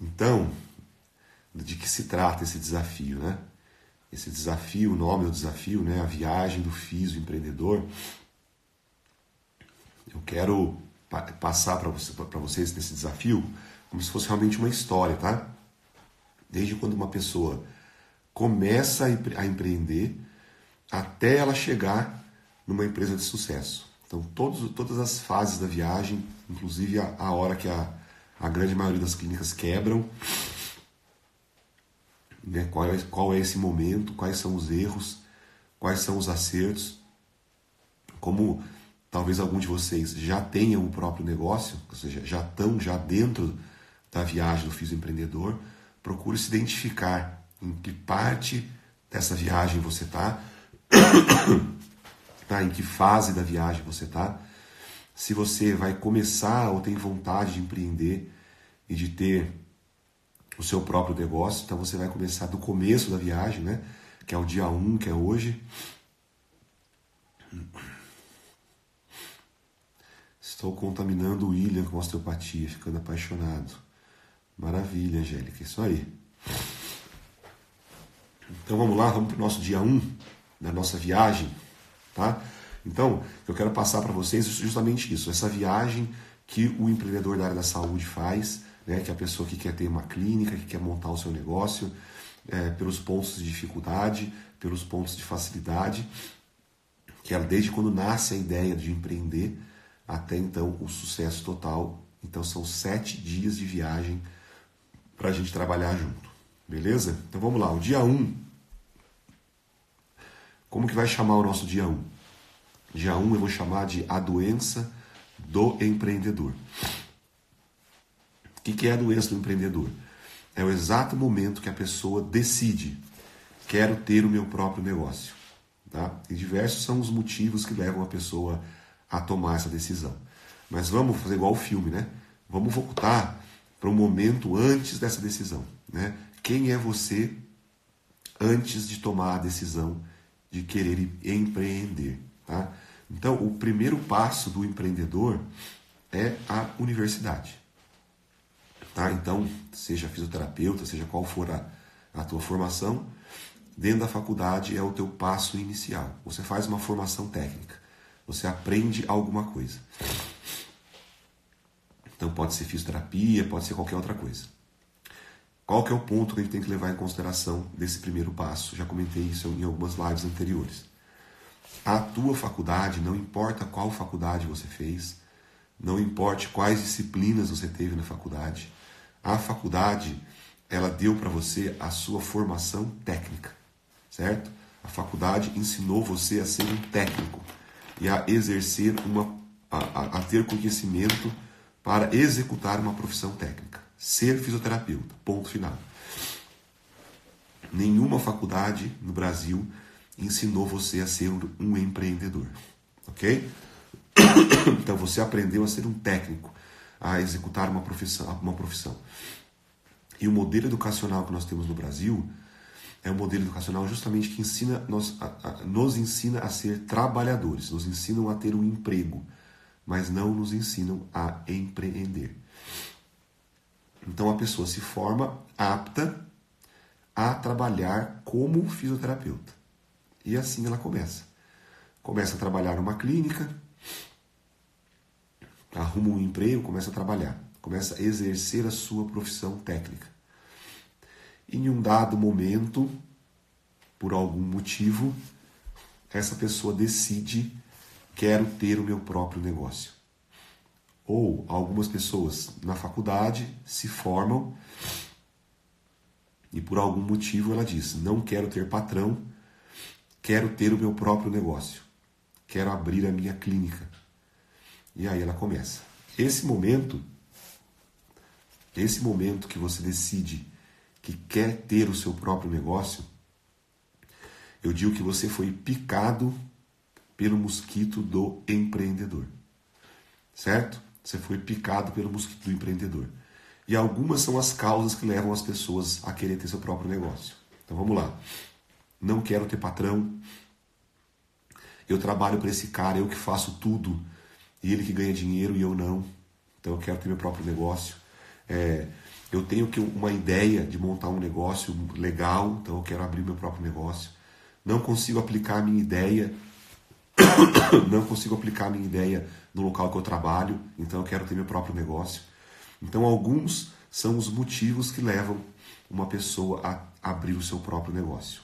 Então, de que se trata esse desafio, né? Esse desafio, o nome do desafio, né? A viagem do FIS, o empreendedor. Eu quero passar para você, vocês nesse desafio como se fosse realmente uma história, tá? Desde quando uma pessoa começa a empreender até ela chegar numa empresa de sucesso. Então, todos, todas as fases da viagem, inclusive a, a hora que a, a grande maioria das clínicas quebram, né? qual, é, qual é esse momento, quais são os erros, quais são os acertos, como talvez algum de vocês já tenham o próprio negócio, ou seja, já estão já dentro da viagem do Fiz Empreendedor, procure se identificar em que parte dessa viagem você está, tá? em que fase da viagem você está, se você vai começar ou tem vontade de empreender e de ter o seu próprio negócio, então você vai começar do começo da viagem, né? que é o dia 1, um, que é hoje. Estou contaminando o William com osteopatia, ficando apaixonado. Maravilha, Angélica, isso aí. Então vamos lá, vamos para o nosso dia 1 um, da nossa viagem, tá? Então, eu quero passar para vocês justamente isso, essa viagem que o empreendedor da área da saúde faz, né, que é a pessoa que quer ter uma clínica, que quer montar o seu negócio, é, pelos pontos de dificuldade, pelos pontos de facilidade, que ela desde quando nasce a ideia de empreender até então o sucesso total. Então são sete dias de viagem para a gente trabalhar junto. Beleza? Então vamos lá, o dia 1. Um. Como que vai chamar o nosso dia 1? Um? Dia 1 um eu vou chamar de a doença do empreendedor. O que, é a doença do empreendedor? É o exato momento que a pessoa decide: quero ter o meu próprio negócio. Tá? E diversos são os motivos que levam a pessoa a tomar essa decisão. Mas vamos fazer igual o filme, né? Vamos voltar para um momento antes dessa decisão. Né? Quem é você antes de tomar a decisão de querer empreender? Tá? Então, o primeiro passo do empreendedor é a universidade. Tá? Então, seja fisioterapeuta, seja qual for a, a tua formação, dentro da faculdade é o teu passo inicial. Você faz uma formação técnica, você aprende alguma coisa. Então pode ser fisioterapia, pode ser qualquer outra coisa. Qual que é o ponto que a gente tem que levar em consideração desse primeiro passo? Já comentei isso em algumas lives anteriores. A tua faculdade, não importa qual faculdade você fez, não importa quais disciplinas você teve na faculdade, a faculdade ela deu para você a sua formação técnica, certo? A faculdade ensinou você a ser um técnico e a exercer uma a, a, ter conhecimento para executar uma profissão técnica. Ser fisioterapeuta. Ponto final. Nenhuma faculdade no Brasil ensinou você a ser um empreendedor. Ok? Então você aprendeu a ser um técnico, a executar uma profissão. Uma profissão. E o modelo educacional que nós temos no Brasil é um modelo educacional justamente que ensina, nos, a, a, nos ensina a ser trabalhadores, nos ensinam a ter um emprego mas não nos ensinam a empreender. Então a pessoa se forma apta a trabalhar como fisioterapeuta. E assim ela começa. Começa a trabalhar numa clínica, arruma um emprego, começa a trabalhar, começa a exercer a sua profissão técnica. E em um dado momento, por algum motivo, essa pessoa decide quero ter o meu próprio negócio. Ou algumas pessoas na faculdade se formam e por algum motivo ela diz: não quero ter patrão, quero ter o meu próprio negócio, quero abrir a minha clínica. E aí ela começa. Esse momento, esse momento que você decide que quer ter o seu próprio negócio, eu digo que você foi picado pelo mosquito do empreendedor. Certo? Você foi picado pelo mosquito do empreendedor. E algumas são as causas que levam as pessoas a querer ter seu próprio negócio. Então vamos lá. Não quero ter patrão. Eu trabalho para esse cara, eu que faço tudo. E ele que ganha dinheiro e eu não. Então eu quero ter meu próprio negócio. É, eu tenho que uma ideia de montar um negócio legal, então eu quero abrir meu próprio negócio. Não consigo aplicar a minha ideia, não consigo aplicar a minha ideia no local que eu trabalho, então eu quero ter meu próprio negócio. Então alguns são os motivos que levam uma pessoa a abrir o seu próprio negócio.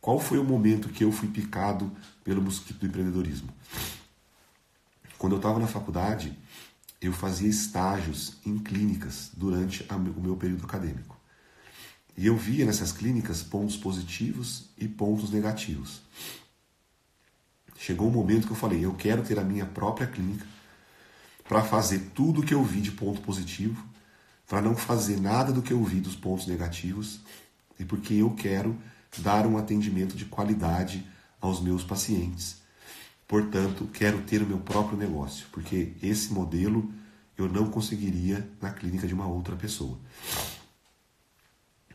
Qual foi o momento que eu fui picado pelo mosquito do empreendedorismo? Quando eu estava na faculdade, eu fazia estágios em clínicas durante o meu período acadêmico. E eu via nessas clínicas pontos positivos e pontos negativos. Chegou um momento que eu falei: eu quero ter a minha própria clínica para fazer tudo o que eu vi de ponto positivo, para não fazer nada do que eu vi dos pontos negativos, e porque eu quero dar um atendimento de qualidade aos meus pacientes Portanto, quero ter o meu próprio negócio, porque esse modelo eu não conseguiria na clínica de uma outra pessoa.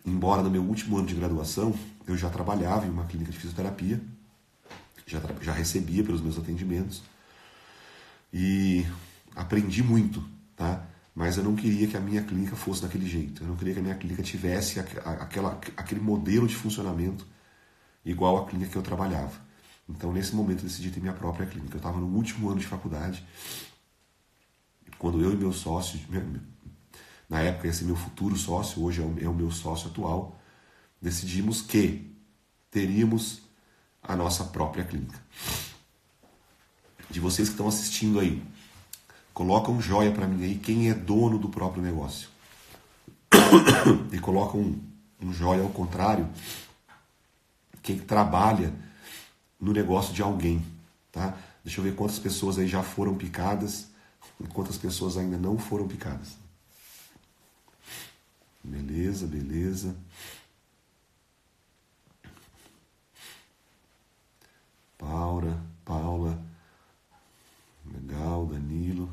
Embora no meu último ano de graduação eu já trabalhava em uma clínica de fisioterapia, já, já recebia pelos meus atendimentos e aprendi muito, tá? Mas eu não queria que a minha clínica fosse daquele jeito. Eu não queria que a minha clínica tivesse aquela, aquele modelo de funcionamento igual à clínica que eu trabalhava. Então, nesse momento, eu decidi ter minha própria clínica. Eu estava no último ano de faculdade, quando eu e meu sócio, na época ser meu futuro sócio, hoje é o é meu sócio atual, decidimos que teríamos a nossa própria clínica. De vocês que estão assistindo aí, coloca um joia para mim aí quem é dono do próprio negócio. e coloca um, um joia ao contrário, quem trabalha no negócio de alguém, tá? Deixa eu ver quantas pessoas aí já foram picadas e quantas pessoas ainda não foram picadas. Beleza, beleza. Paula, Paula. Legal, Danilo.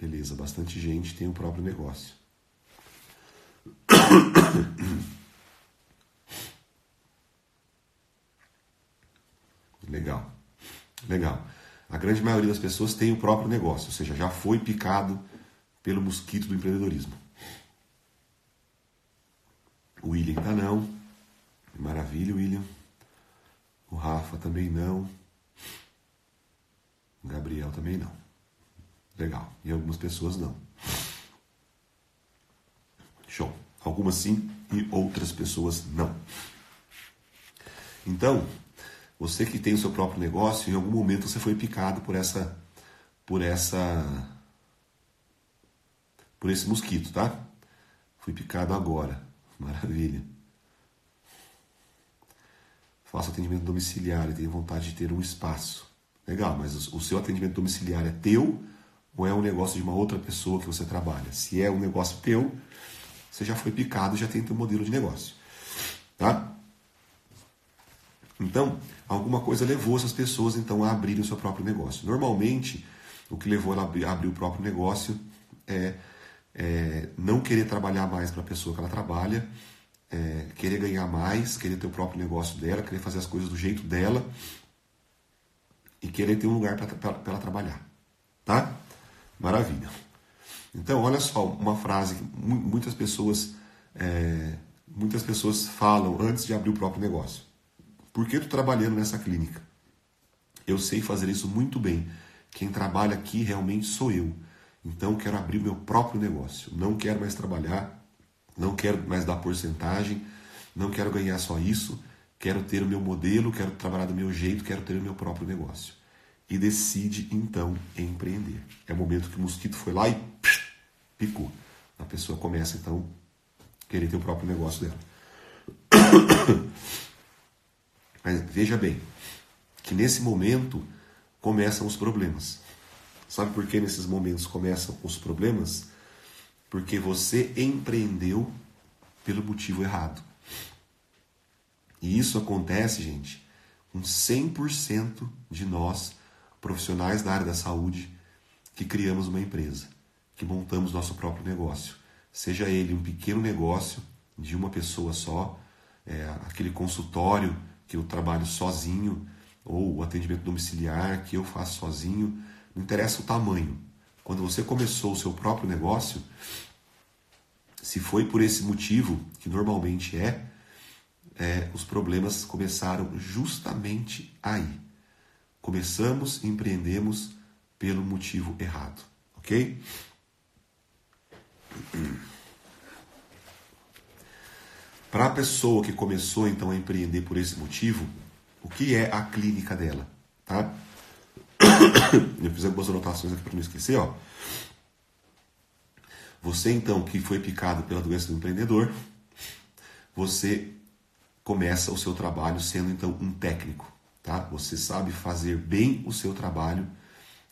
Beleza, bastante gente tem o próprio negócio. Legal. Legal. A grande maioria das pessoas tem o próprio negócio, ou seja, já foi picado pelo mosquito do empreendedorismo. O William ainda não. Maravilha, William. O Rafa também não. O Gabriel também não. Legal. E algumas pessoas não. Show. Algumas sim e outras pessoas não. Então, você que tem o seu próprio negócio, em algum momento você foi picado por essa por essa por esse mosquito, tá? Fui picado agora. Maravilha. Faço atendimento domiciliar e tenho vontade de ter um espaço. Legal, mas o seu atendimento domiciliar é teu ou é um negócio de uma outra pessoa que você trabalha? Se é um negócio teu, você já foi picado, já tem teu modelo de negócio. Tá? Então, alguma coisa levou essas pessoas então a abrirem o seu próprio negócio. Normalmente, o que levou ela a abrir, o próprio negócio é, é, não querer trabalhar mais para a pessoa que ela trabalha, é, querer ganhar mais, querer ter o próprio negócio dela, querer fazer as coisas do jeito dela e querer ter um lugar para ela trabalhar. Tá? Maravilha. Então, olha só, uma frase que muitas pessoas, é, muitas pessoas falam antes de abrir o próprio negócio. Por que estou trabalhando nessa clínica? Eu sei fazer isso muito bem. Quem trabalha aqui realmente sou eu. Então quero abrir meu próprio negócio. Não quero mais trabalhar, não quero mais dar porcentagem, não quero ganhar só isso. Quero ter o meu modelo, quero trabalhar do meu jeito, quero ter o meu próprio negócio. E decide então empreender. É o momento que o mosquito foi lá e psh, picou. A pessoa começa então a querer ter o próprio negócio dela. Mas veja bem, que nesse momento começam os problemas. Sabe por que nesses momentos começam os problemas? Porque você empreendeu pelo motivo errado. E isso acontece, gente, com 100% de nós, profissionais da área da saúde, que criamos uma empresa, que montamos nosso próprio negócio. Seja ele um pequeno negócio de uma pessoa só, é, aquele consultório que eu trabalho sozinho, ou o atendimento domiciliar que eu faço sozinho, não interessa o tamanho. Quando você começou o seu próprio negócio, Se foi por esse motivo, que normalmente é, é, os problemas começaram justamente aí. Começamos, empreendemos pelo motivo errado, ok? Para a pessoa que começou então a empreender por esse motivo, o que é a clínica dela, tá? Eu fiz algumas anotações aqui para não esquecer, ó. Você então que foi picado pela doença do empreendedor, você começa o seu trabalho sendo então um técnico, tá? Você sabe fazer bem o seu trabalho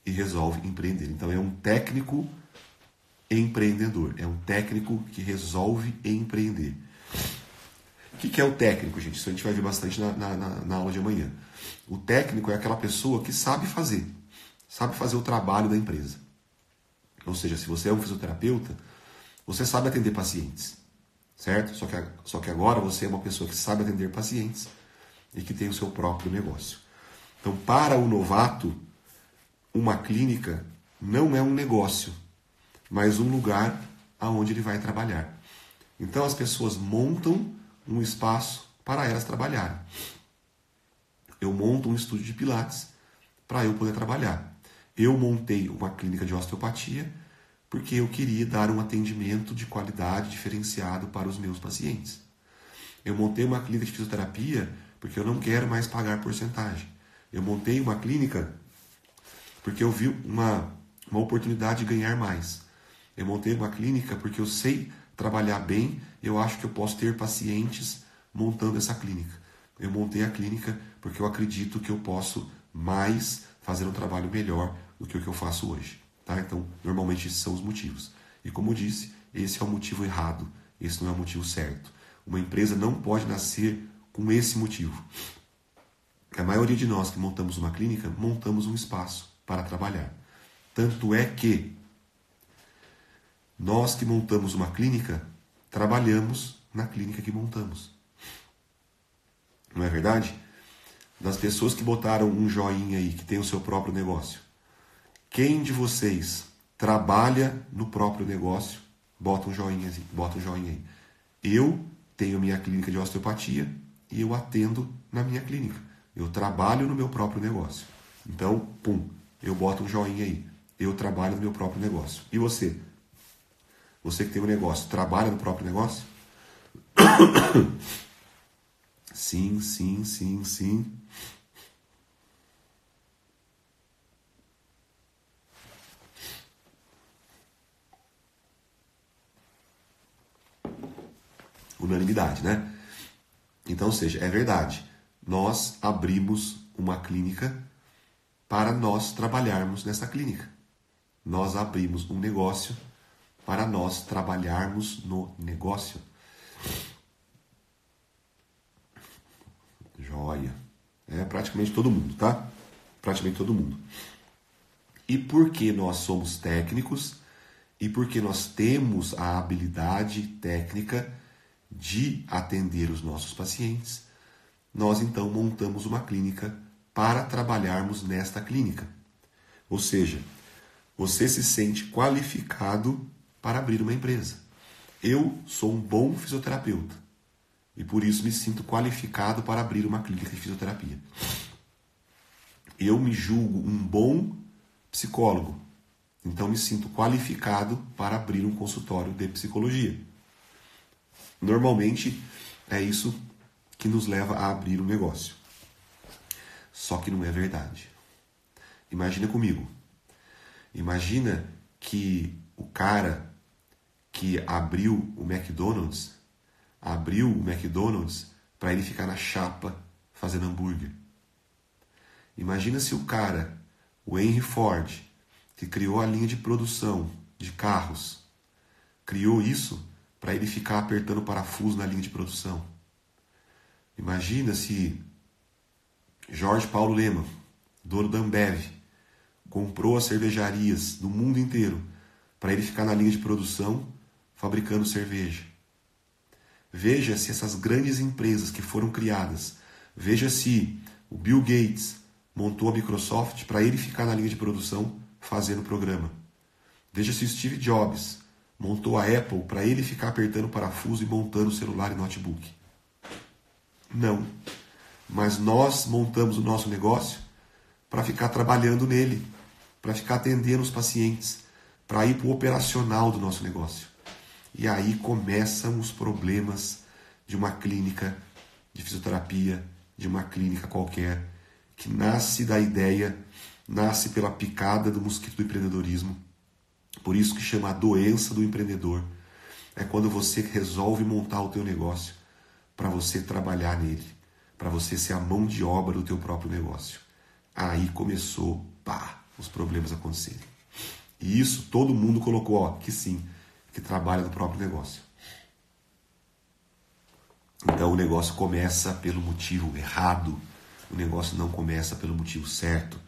e resolve empreender. Então é um técnico empreendedor, é um técnico que resolve empreender. O que, que é o técnico, gente? Isso a gente vai ver bastante na, na, na aula de amanhã. O técnico é aquela pessoa que sabe fazer, sabe fazer o trabalho da empresa. Ou seja, se você é um fisioterapeuta, você sabe atender pacientes, certo? Só que, só que agora você é uma pessoa que sabe atender pacientes e que tem o seu próprio negócio. Então, para o novato, uma clínica não é um negócio, mas um lugar aonde ele vai trabalhar. Então, as pessoas montam um espaço para elas trabalharem. Eu monto um estúdio de pilates para eu poder trabalhar. Eu montei uma clínica de osteopatia porque eu queria dar um atendimento de qualidade diferenciado para os meus pacientes. Eu montei uma clínica de fisioterapia porque eu não quero mais pagar porcentagem. Eu montei uma clínica porque eu vi uma, uma oportunidade de ganhar mais. Eu montei uma clínica porque eu sei trabalhar bem, eu acho que eu posso ter pacientes montando essa clínica. Eu montei a clínica porque eu acredito que eu posso mais fazer um trabalho melhor do que o que eu faço hoje. Tá? Então, normalmente esses são os motivos. E como eu disse, esse é o motivo errado, esse não é o motivo certo. Uma empresa não pode nascer com esse motivo. A maioria de nós que montamos uma clínica, montamos um espaço para trabalhar. Tanto é que nós que montamos uma clínica, trabalhamos na clínica que montamos. Não é verdade? Das pessoas que botaram um joinha aí, que tem o seu próprio negócio, quem de vocês trabalha no próprio negócio? Bota um joinha, bota um joinha aí. Eu tenho minha clínica de osteopatia e eu atendo na minha clínica. Eu trabalho no meu próprio negócio. Então, pum, eu boto um joinha aí. Eu trabalho no meu próprio negócio. E você? Você que tem um negócio, trabalha no próprio negócio? sim, sim, sim, sim. unanimidade, né? Então, ou seja, é verdade. Nós abrimos uma clínica para nós trabalharmos nessa clínica. Nós abrimos um negócio para nós trabalharmos no negócio. Joia. É praticamente todo mundo, tá? Praticamente todo mundo. E porque nós somos técnicos e porque nós temos a habilidade técnica de atender os nossos pacientes, nós então montamos uma clínica para trabalharmos nesta clínica. Ou seja, você se sente qualificado para abrir uma empresa. Eu sou um bom fisioterapeuta e por isso me sinto qualificado para abrir uma clínica de fisioterapia. Eu me julgo um bom psicólogo, então me sinto qualificado para abrir um consultório de psicologia. Normalmente é isso que nos leva a abrir um negócio. Só que não é verdade. Imagina comigo. Imagina que o cara que abriu o McDonald's abriu o McDonald's para ele ficar na chapa fazendo hambúrguer. Imagina se o cara, o Henry Ford, que criou a linha de produção de carros, criou isso para ele ficar apertando parafuso na linha de produção. Imagina se Jorge Paulo Lema, dono da Ambev, comprou as cervejarias do mundo inteiro para ele ficar na linha de produção fabricando cerveja. Veja se essas grandes empresas que foram criadas, veja se o Bill Gates montou a Microsoft para ele ficar na linha de produção fazendo programa. Veja se o Steve Jobs montou a Apple para ele ficar apertando parafuso e montando celular e notebook. Não. Mas nós montamos o nosso negócio para ficar trabalhando nele, para ficar atendendo os pacientes, para ir para o operacional do nosso negócio. E aí começam os problemas de uma clínica de fisioterapia, de uma clínica qualquer, que nasce da ideia, nasce pela picada do mosquito do empreendedorismo. Por isso que chama a doença do empreendedor. É quando você resolve montar o teu negócio para você trabalhar nele, para você ser a mão de obra do teu próprio negócio. Aí começou, pá, os problemas acontecerem. E isso todo mundo colocou, ó, que sim, que trabalha no próprio negócio. Então o negócio começa pelo motivo errado, o negócio não começa pelo motivo certo.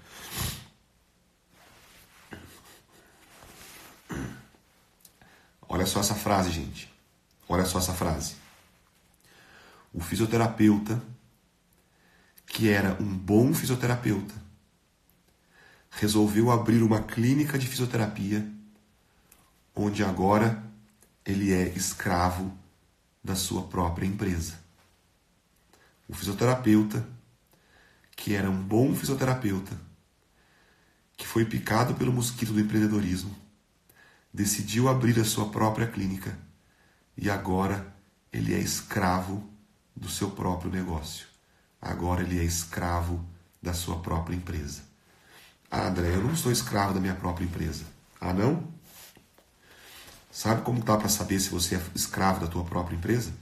Olha só essa frase, gente. Olha só essa frase. O fisioterapeuta, que era um bom fisioterapeuta, resolveu abrir uma clínica de fisioterapia, onde agora ele é escravo da sua própria empresa. O fisioterapeuta, que era um bom fisioterapeuta, que foi picado pelo mosquito do empreendedorismo, decidiu abrir a sua própria clínica e agora ele é escravo do seu próprio negócio. Agora ele é escravo da sua própria empresa. Ah, André, eu não sou escravo da minha própria empresa. Ah, não? Sabe como dá para saber se você é escravo da tua própria empresa?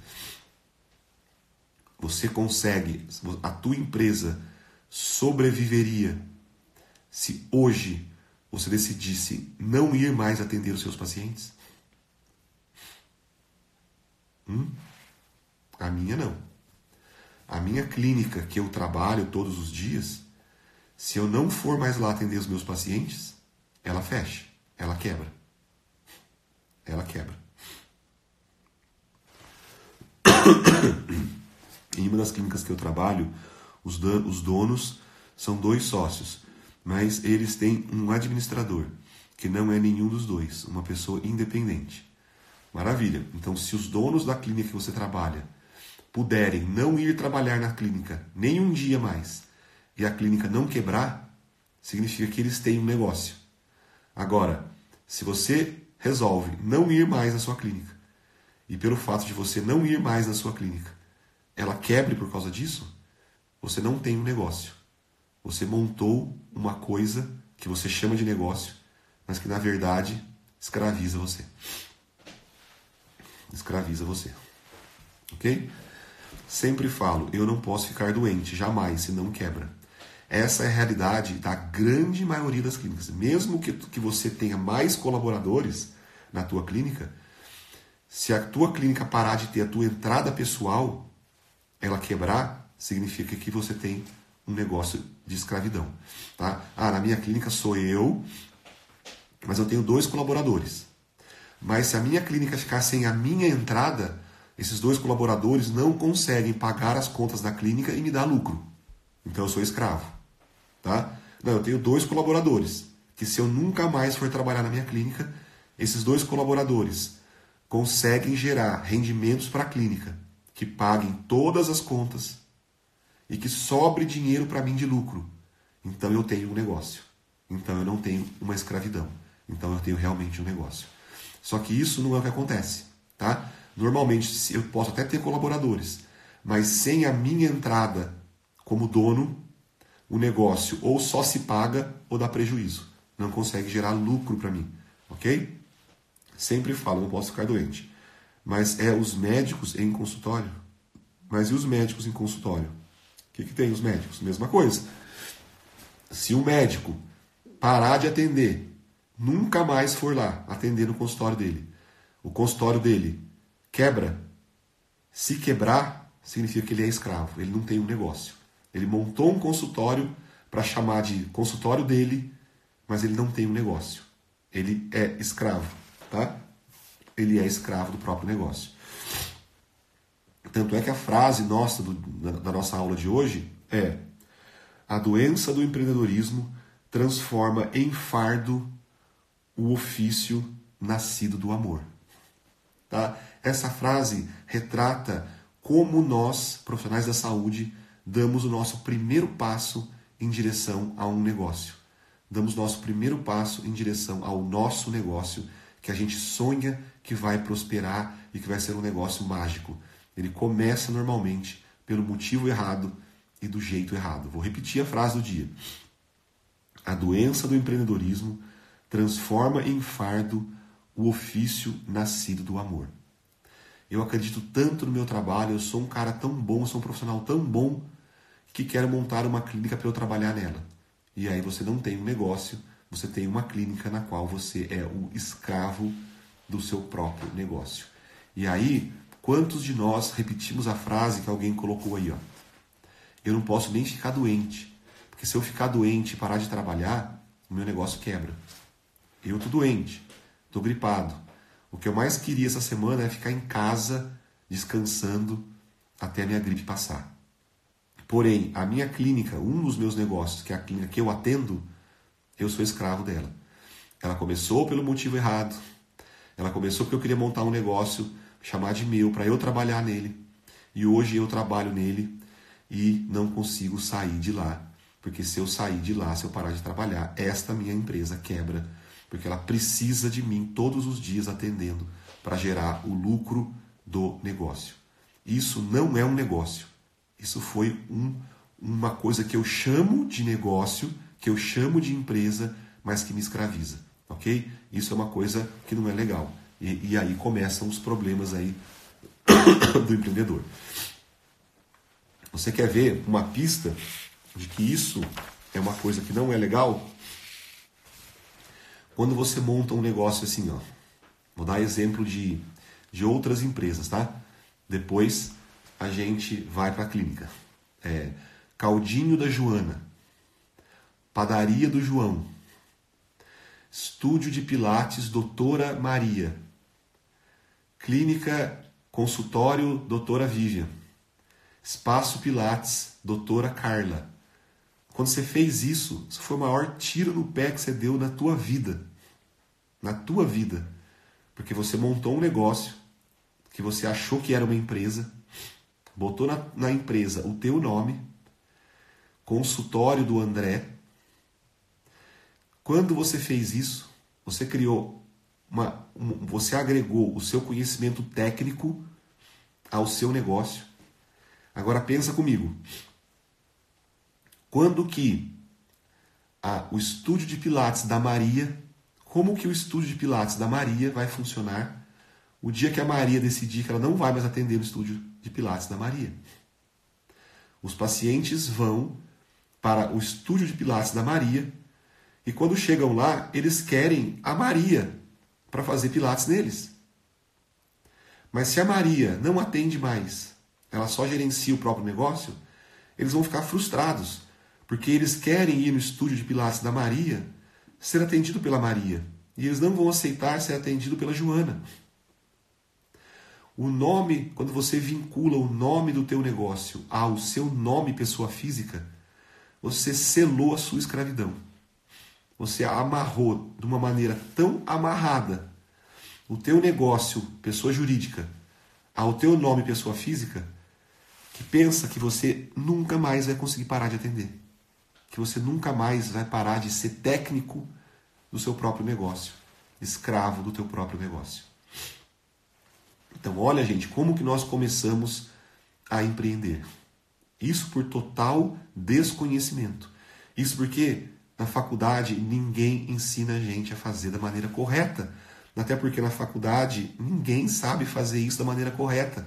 Você consegue, a tua empresa sobreviveria se hoje você decidisse não ir mais atender os seus pacientes? Hum? A minha não. A minha clínica que eu trabalho todos os dias, se eu não for mais lá atender os meus pacientes, ela fecha, ela quebra ela quebra. em uma das clínicas que eu trabalho, os, os donos são dois sócios, mas eles têm um administrador, que não é nenhum dos dois, uma pessoa independente. Maravilha. Então, se os donos da clínica que você trabalha puderem não ir trabalhar na clínica nem um dia mais e a clínica não quebrar, significa que eles têm um negócio. Agora, se você resolve não ir mais na sua clínica, e pelo fato de você não ir mais na sua clínica, ela quebre por causa disso, você não tem um negócio. Você montou uma coisa que você chama de negócio, mas que na verdade escraviza você. Escraviza você. Ok? Sempre falo, eu não posso ficar doente, jamais, senão quebra. Essa é a realidade da grande maioria das clínicas. Mesmo que, que você tenha mais colaboradores na tua clínica, se a tua clínica parar de ter a tua entrada pessoal, ela quebrar, significa que você tem um negócio de escravidão. Tá? Ah, na minha clínica sou eu, mas eu tenho dois colaboradores. Mas se a minha clínica ficar sem a minha entrada, esses dois colaboradores não conseguem pagar as contas da clínica e me dar lucro. Então eu sou escravo tá? Não, eu tenho dois colaboradores que se eu nunca mais for trabalhar na minha clínica, esses dois colaboradores conseguem gerar rendimentos para a clínica que paguem todas as contas e que sobre dinheiro para mim de lucro. Então eu tenho um negócio. Então eu não tenho uma escravidão. Então eu tenho realmente um negócio. Só que isso não é o que acontece, tá? Normalmente eu posso até ter colaboradores, mas sem a minha entrada como dono, o negócio ou só se paga ou dá prejuízo. Não consegue gerar lucro para mim, ok? Sempre falo, não posso ficar doente. Mas é os médicos em consultório. Mas e os médicos em consultório? O que, que tem os médicos? Mesma coisa. Se o médico parar de atender, nunca mais for lá atender no consultório dele, o consultório dele quebra, se quebrar, significa que ele é escravo, ele não tem um negócio. Ele montou um consultório para chamar de consultório dele, mas ele não tem um negócio. Ele é escravo, tá? Ele é escravo do próprio negócio. Tanto é que a frase nossa do, da, da nossa aula de hoje é: a doença do empreendedorismo transforma em fardo o ofício nascido do amor. Tá? Essa frase retrata como nós, profissionais da saúde, damos o nosso primeiro passo em direção a um negócio. Damos nosso primeiro passo em direção ao nosso negócio, que a gente sonha que vai prosperar e que vai ser um negócio mágico. Ele começa normalmente pelo motivo errado e do jeito errado. Vou repetir a frase do dia. A doença do empreendedorismo transforma em fardo o ofício nascido do amor. Eu acredito tanto no meu trabalho, eu sou um cara tão bom, sou um profissional tão bom que quero montar uma clínica para eu trabalhar nela. E aí você não tem um negócio, você tem uma clínica na qual você é o escravo do seu próprio negócio. E aí, quantos de nós repetimos a frase que alguém colocou aí, ó? Eu não posso nem ficar doente, porque se eu ficar doente e parar de trabalhar, o meu negócio quebra. Eu tô doente, tô gripado. O que eu mais queria essa semana é ficar em casa descansando até a minha gripe passar. Porém, a minha clínica, um dos meus negócios, que é a clínica que eu atendo, eu sou escravo dela. Ela começou pelo motivo errado. Ela começou porque eu queria montar um negócio, chamar de meu, para eu trabalhar nele. E hoje eu trabalho nele e não consigo sair de lá. Porque se eu sair de lá, se eu parar de trabalhar, esta minha empresa quebra. Porque ela precisa de mim todos os dias atendendo para gerar o lucro do negócio. Isso não é um negócio. Isso foi um, uma coisa que eu chamo de negócio, que eu chamo de empresa, mas que me escraviza, ok? Isso é uma coisa que não é legal. E, e aí começam os problemas aí do empreendedor. Você quer ver uma pista de que isso é uma coisa que não é legal? Quando você monta um negócio assim, ó. Vou dar exemplo de, de outras empresas, tá? Depois a gente vai para a clínica. É, Caldinho da Joana, Padaria do João, Estúdio de Pilates Doutora Maria, Clínica Consultório Doutora Vivian, Espaço Pilates Doutora Carla. Quando você fez isso, isso foi o maior tiro no pé que você deu na tua vida. Na tua vida. Porque você montou um negócio que você achou que era uma empresa botou na, na empresa o teu nome, consultório do André. Quando você fez isso, você criou uma, um, você agregou o seu conhecimento técnico ao seu negócio. Agora pensa comigo. Quando que a, o estúdio de Pilates da Maria, como que o estúdio de Pilates da Maria vai funcionar o dia que a Maria decidir que ela não vai mais atender o estúdio de Pilates da Maria. Os pacientes vão para o estúdio de Pilates da Maria e quando chegam lá, eles querem a Maria para fazer Pilates neles. Mas se a Maria não atende mais, ela só gerencia o próprio negócio, eles vão ficar frustrados, porque eles querem ir no estúdio de Pilates da Maria ser atendido pela Maria, e eles não vão aceitar ser atendido pela Joana. O nome, quando você vincula o nome do teu negócio ao seu nome pessoa física, você selou a sua escravidão. Você amarrou de uma maneira tão amarrada o teu negócio, pessoa jurídica, ao teu nome pessoa física, que pensa que você nunca mais vai conseguir parar de atender. Que você nunca mais vai parar de ser técnico do seu próprio negócio, escravo do teu próprio negócio. Então, olha, gente, como que nós começamos a empreender. Isso por total desconhecimento. Isso porque na faculdade ninguém ensina a gente a fazer da maneira correta. Até porque na faculdade ninguém sabe fazer isso da maneira correta.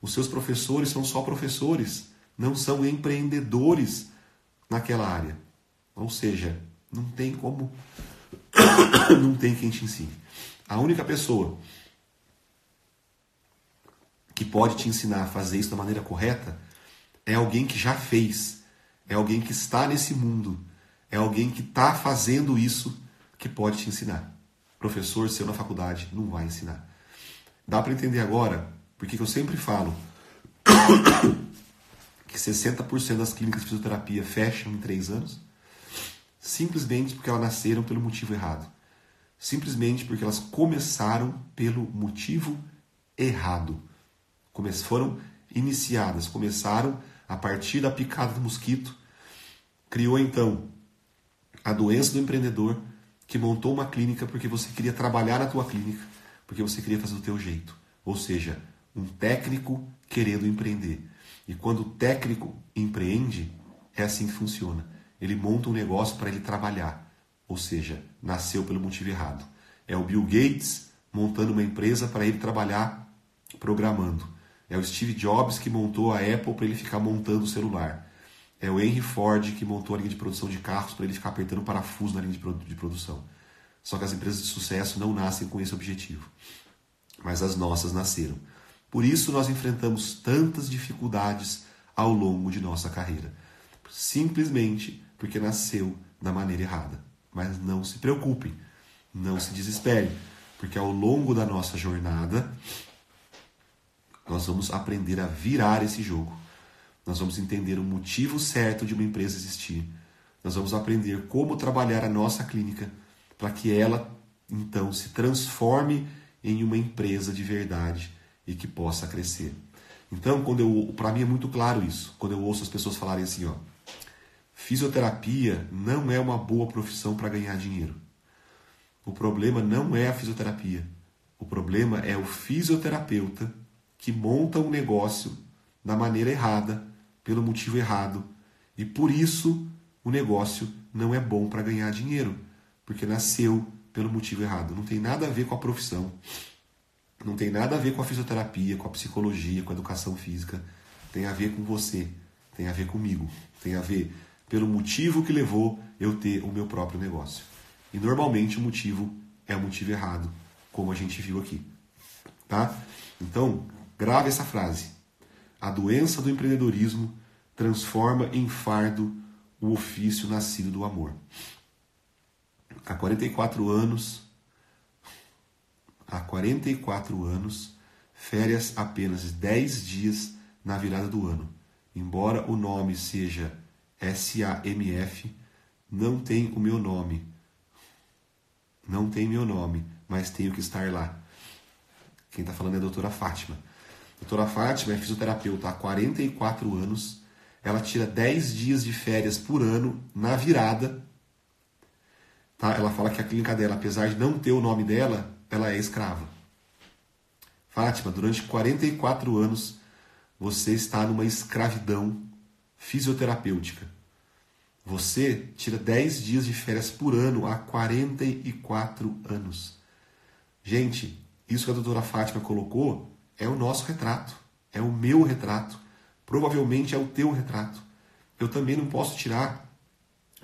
Os seus professores são só professores, não são empreendedores naquela área. Ou seja, não tem como, não tem quem te ensine. A única pessoa que pode te ensinar a fazer isso da maneira correta é alguém que já fez, é alguém que está nesse mundo, é alguém que está fazendo isso que pode te ensinar. Professor seu na faculdade não vai ensinar. Dá para entender agora porque eu sempre falo que 60% das clínicas de fisioterapia fecham em 3 anos, simplesmente porque elas nasceram pelo motivo errado. Simplesmente porque elas começaram pelo motivo errado. Foram iniciadas, começaram a partir da picada do mosquito, criou então a doença do empreendedor que montou uma clínica porque você queria trabalhar na tua clínica, porque você queria fazer do teu jeito. Ou seja, um técnico querendo empreender. E quando o técnico empreende, é assim que funciona. Ele monta um negócio para ele trabalhar. Ou seja, nasceu pelo motivo errado. É o Bill Gates montando uma empresa para ele trabalhar programando. É o Steve Jobs que montou a Apple para ele ficar montando o celular. É o Henry Ford que montou a linha de produção de carros para ele ficar apertando parafuso na linha de produção. Só que as empresas de sucesso não nascem com esse objetivo. Mas as nossas nasceram. Por isso nós enfrentamos tantas dificuldades ao longo de nossa carreira. Simplesmente porque nasceu da maneira errada. Mas não se preocupem, não se desesperem, porque ao longo da nossa jornada nós vamos aprender a virar esse jogo. Nós vamos entender o motivo certo de uma empresa existir. Nós vamos aprender como trabalhar a nossa clínica para que ela então se transforme em uma empresa de verdade e que possa crescer. Então, quando eu, para mim é muito claro isso. Quando eu ouço as pessoas falarem assim, ó, fisioterapia não é uma boa profissão para ganhar dinheiro. O problema não é a fisioterapia. O problema é o fisioterapeuta que monta um negócio da maneira errada, pelo motivo errado, e por isso o negócio não é bom para ganhar dinheiro, porque nasceu pelo motivo errado. Não tem nada a ver com a profissão, não tem nada a ver com a fisioterapia, com a psicologia, com a educação física. Tem a ver com você, tem a ver comigo, tem a ver pelo motivo que levou eu ter o meu próprio negócio. E normalmente o motivo é o motivo errado, como a gente viu aqui. Tá? Então, Grave essa frase. A doença do empreendedorismo transforma em fardo o ofício nascido do amor. Há 44 anos, há 44 anos, férias apenas 10 dias na virada do ano. Embora o nome seja SAMF, não tem o meu nome. Não tem meu nome, mas tenho que estar lá. Quem está falando é a doutora Fátima. Doutora Fátima é fisioterapeuta há 44 anos. Ela tira 10 dias de férias por ano na virada. Tá? Ela fala que a clínica dela, apesar de não ter o nome dela, ela é escrava. Fátima, durante 44 anos você está numa escravidão fisioterapêutica. Você tira 10 dias de férias por ano há 44 anos. Gente, isso que a doutora Fátima colocou é o nosso retrato, é o meu retrato, provavelmente é o teu retrato. Eu também não posso tirar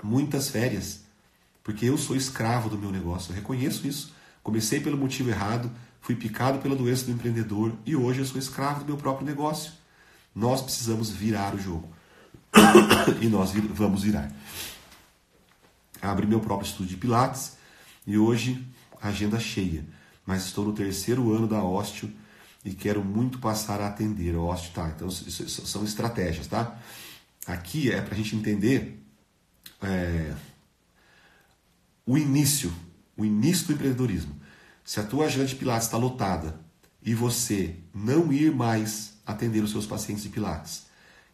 muitas férias, porque eu sou escravo do meu negócio, eu reconheço isso. Comecei pelo motivo errado, fui picado pela doença do empreendedor e hoje eu sou escravo do meu próprio negócio. Nós precisamos virar o jogo. e nós vamos virar. Abri meu próprio estúdio de Pilates e hoje agenda cheia, mas estou no terceiro ano da Ósteo e quero muito passar a atender. Eu gosto, tá? Então, são estratégias, tá? Aqui é para a gente entender é, o início, o início do empreendedorismo. Se a tua agenda de Pilates está lotada e você não ir mais atender os seus pacientes de Pilates,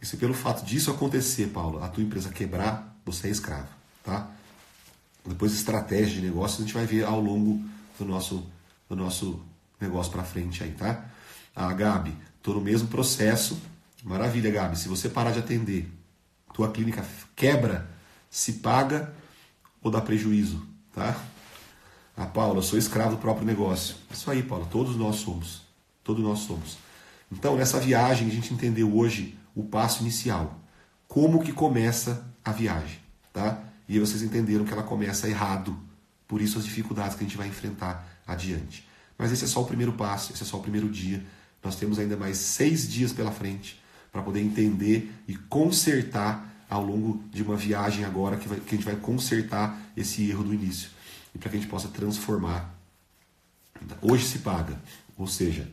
isso pelo fato disso acontecer, Paulo, a tua empresa quebrar, você é escravo, tá? Depois estratégia de negócio a gente vai ver ao longo do nosso do nosso negócio para frente aí, tá? Ah, Gabi, estou no mesmo processo. Maravilha, Gabi. Se você parar de atender, tua clínica quebra, se paga ou dá prejuízo, tá? Ah, Paula, eu sou escravo do próprio negócio. Isso aí, Paula, todos nós somos. Todos nós somos. Então, nessa viagem, a gente entendeu hoje o passo inicial. Como que começa a viagem, tá? E vocês entenderam que ela começa errado. Por isso as dificuldades que a gente vai enfrentar adiante. Mas esse é só o primeiro passo, esse é só o primeiro dia nós temos ainda mais seis dias pela frente para poder entender e consertar ao longo de uma viagem agora que, vai, que a gente vai consertar esse erro do início e para que a gente possa transformar. Hoje se paga, ou seja,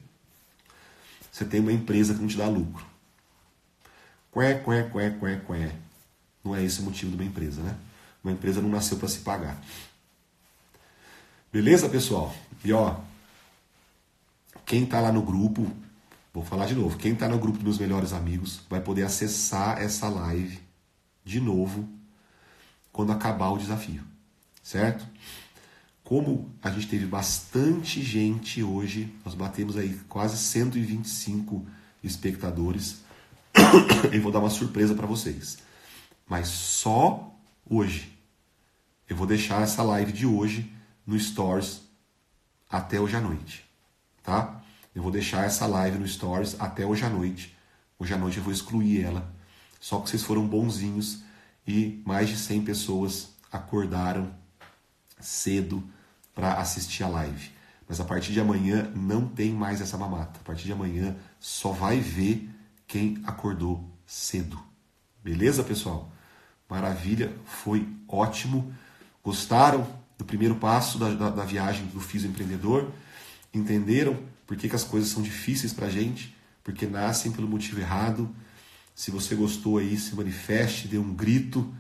você tem uma empresa que não te dá lucro. Qué, qué, qué, qué, qué. Não é esse o motivo de uma empresa, né? Uma empresa não nasceu para se pagar. Beleza, pessoal? E ó, quem está lá no grupo, vou falar de novo, quem está no grupo dos meus melhores amigos vai poder acessar essa live de novo quando acabar o desafio, certo? Como a gente teve bastante gente hoje, nós batemos aí quase 125 espectadores, eu vou dar uma surpresa para vocês. Mas só hoje. Eu vou deixar essa live de hoje no Stories até hoje à noite, tá? Eu vou deixar essa live no Stories até hoje à noite. Hoje à noite eu vou excluir ela. Só que vocês foram bonzinhos e mais de 100 pessoas acordaram cedo para assistir a live. Mas a partir de amanhã não tem mais essa mamata. A partir de amanhã só vai ver quem acordou cedo. Beleza, pessoal? Maravilha, foi ótimo. Gostaram do primeiro passo da, da, da viagem do Fiso Empreendedor? Entenderam por que, que as coisas são difíceis para a gente? Porque nascem pelo motivo errado. Se você gostou aí, se manifeste, dê um grito,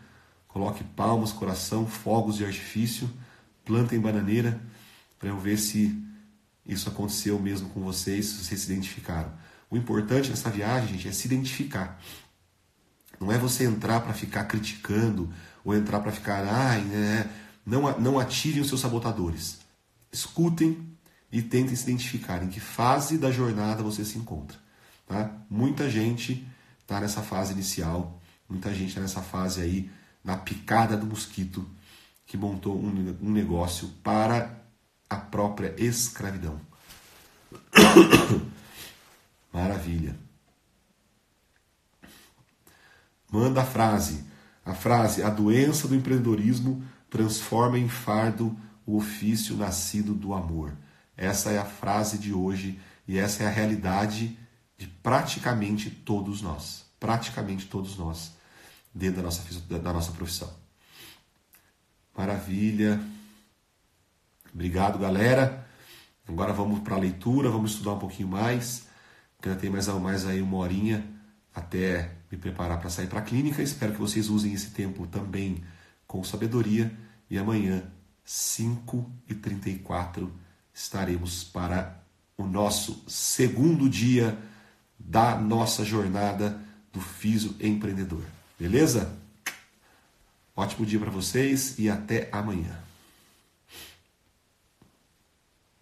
coloque palmas, coração, fogos de artifício, plantem bananeira, para eu ver se isso aconteceu mesmo com vocês, se vocês se identificaram. O importante nessa viagem, gente, é se identificar. Não é você entrar para ficar criticando ou entrar para ficar, ai, né? Não, não atirem os seus sabotadores. Escutem e tentem se identificar em que fase da jornada você se encontra. Tá? Muita gente está nessa fase inicial, muita gente está nessa fase aí, na picada do mosquito, que montou um, um negócio para a própria escravidão. Maravilha. Manda a frase. A frase: A doença do empreendedorismo transforma em fardo o ofício nascido do amor. Essa é a frase de hoje e essa é a realidade de praticamente todos nós. Praticamente todos nós, dentro da nossa, da nossa profissão. Maravilha. Obrigado, galera. Agora vamos para a leitura, vamos estudar um pouquinho mais. Ainda tem mais, mais aí uma horinha até me preparar para sair para a clínica. Espero que vocês usem esse tempo também com sabedoria. E amanhã, 5h34, estaremos para o nosso segundo dia da nossa jornada do Fiso Empreendedor. Beleza? Ótimo dia para vocês e até amanhã.